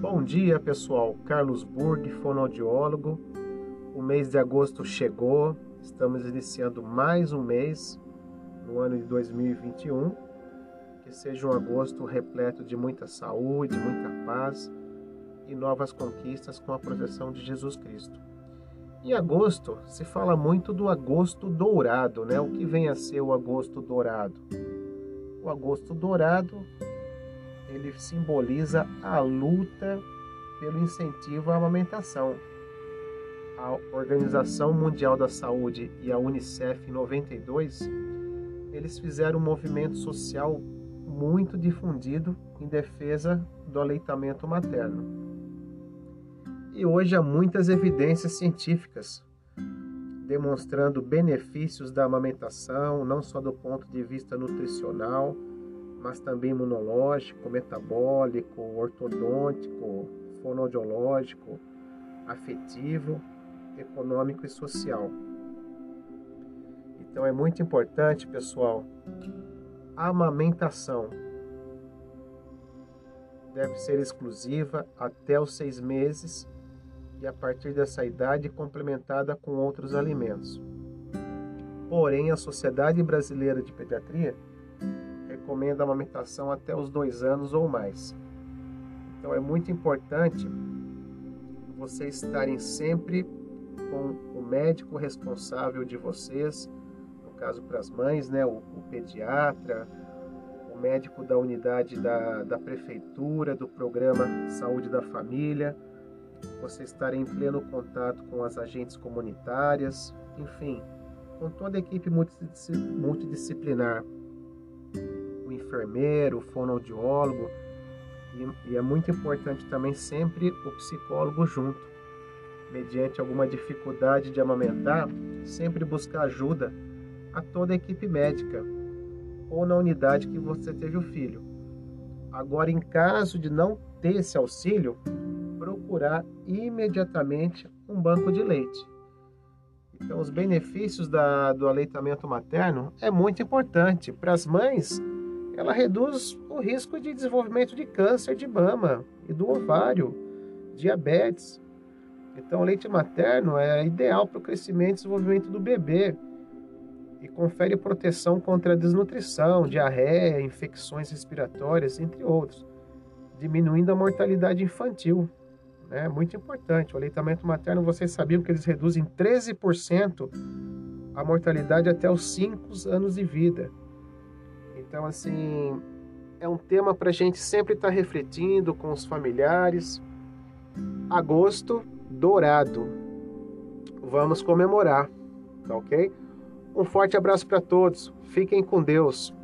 Bom dia, pessoal. Carlos Burg, fonoaudiólogo. O mês de agosto chegou. Estamos iniciando mais um mês no ano de 2021. Que seja um agosto repleto de muita saúde, muita paz e novas conquistas com a proteção de Jesus Cristo. Em agosto se fala muito do agosto dourado, né? O que vem a ser o agosto dourado? O agosto dourado ele simboliza a luta pelo incentivo à amamentação. A Organização Mundial da Saúde e a UNICEF em 92, eles fizeram um movimento social muito difundido em defesa do aleitamento materno. E hoje há muitas evidências científicas demonstrando benefícios da amamentação, não só do ponto de vista nutricional, mas também imunológico, metabólico, ortodôntico, fonoaudiológico, afetivo, econômico e social. Então é muito importante, pessoal, a amamentação deve ser exclusiva até os seis meses e a partir dessa idade complementada com outros alimentos. Porém, a Sociedade Brasileira de Pediatria recomenda a amamentação até os dois anos ou mais. Então é muito importante vocês estarem sempre com o médico responsável de vocês, no caso para as mães, né, o, o pediatra, o médico da unidade da, da prefeitura, do programa Saúde da Família, vocês estarem em pleno contato com as agentes comunitárias, enfim, com toda a equipe multidisciplinar enfermeiro, fonoaudiólogo. E, e é muito importante também sempre o psicólogo junto. Mediante alguma dificuldade de amamentar, sempre buscar ajuda a toda a equipe médica ou na unidade que você teve o filho. Agora, em caso de não ter esse auxílio, procurar imediatamente um banco de leite. Então, os benefícios da, do aleitamento materno é muito importante para as mães ela reduz o risco de desenvolvimento de câncer de mama e do ovário, diabetes. Então, o leite materno é ideal para o crescimento e desenvolvimento do bebê e confere proteção contra a desnutrição, diarreia, infecções respiratórias, entre outros, diminuindo a mortalidade infantil. É muito importante. O aleitamento materno, vocês sabiam que eles reduzem 13% a mortalidade até os 5 anos de vida. Então, assim, é um tema para a gente sempre estar tá refletindo com os familiares. Agosto dourado. Vamos comemorar, tá ok? Um forte abraço para todos. Fiquem com Deus.